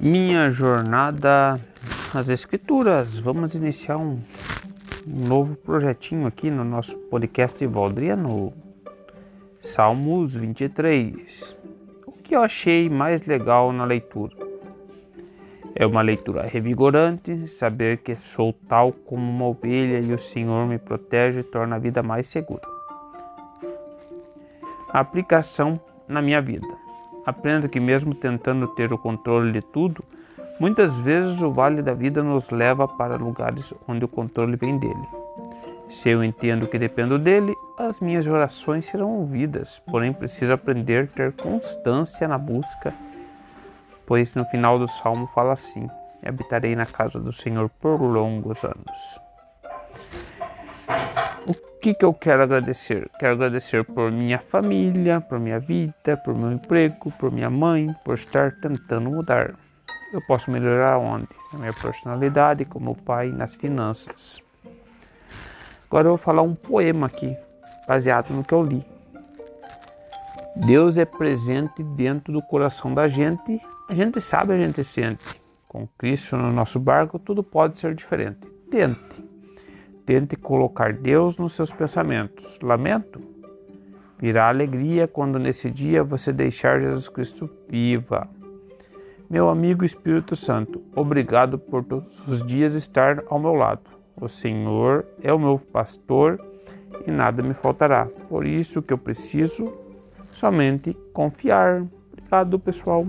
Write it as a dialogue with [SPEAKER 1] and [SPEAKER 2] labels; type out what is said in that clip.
[SPEAKER 1] minha jornada nas escrituras. Vamos iniciar um, um novo projetinho aqui no nosso podcast Valdriano, Salmos 23. O que eu achei mais legal na leitura? É uma leitura revigorante, saber que sou tal como uma ovelha e o Senhor me protege torna a vida mais segura. Aplicação na minha vida. Aprenda que, mesmo tentando ter o controle de tudo, muitas vezes o vale da vida nos leva para lugares onde o controle vem dele. Se eu entendo que dependo dele, as minhas orações serão ouvidas, porém preciso aprender a ter constância na busca, pois no final do salmo fala assim: Habitarei na casa do Senhor por longos anos que, que eu quero agradecer? Quero agradecer por minha família, por minha vida, por meu emprego, por minha mãe, por estar tentando mudar. Eu posso melhorar onde? Na minha personalidade, como pai, nas finanças. Agora eu vou falar um poema aqui, baseado no que eu li. Deus é presente dentro do coração da gente. A gente sabe, a gente sente. Com Cristo no nosso barco, tudo pode ser diferente. Tente. Tente colocar Deus nos seus pensamentos. Lamento? Virá alegria quando nesse dia você deixar Jesus Cristo viva. Meu amigo Espírito Santo, obrigado por todos os dias estar ao meu lado. O Senhor é o meu pastor e nada me faltará. Por isso que eu preciso somente confiar. Obrigado, pessoal.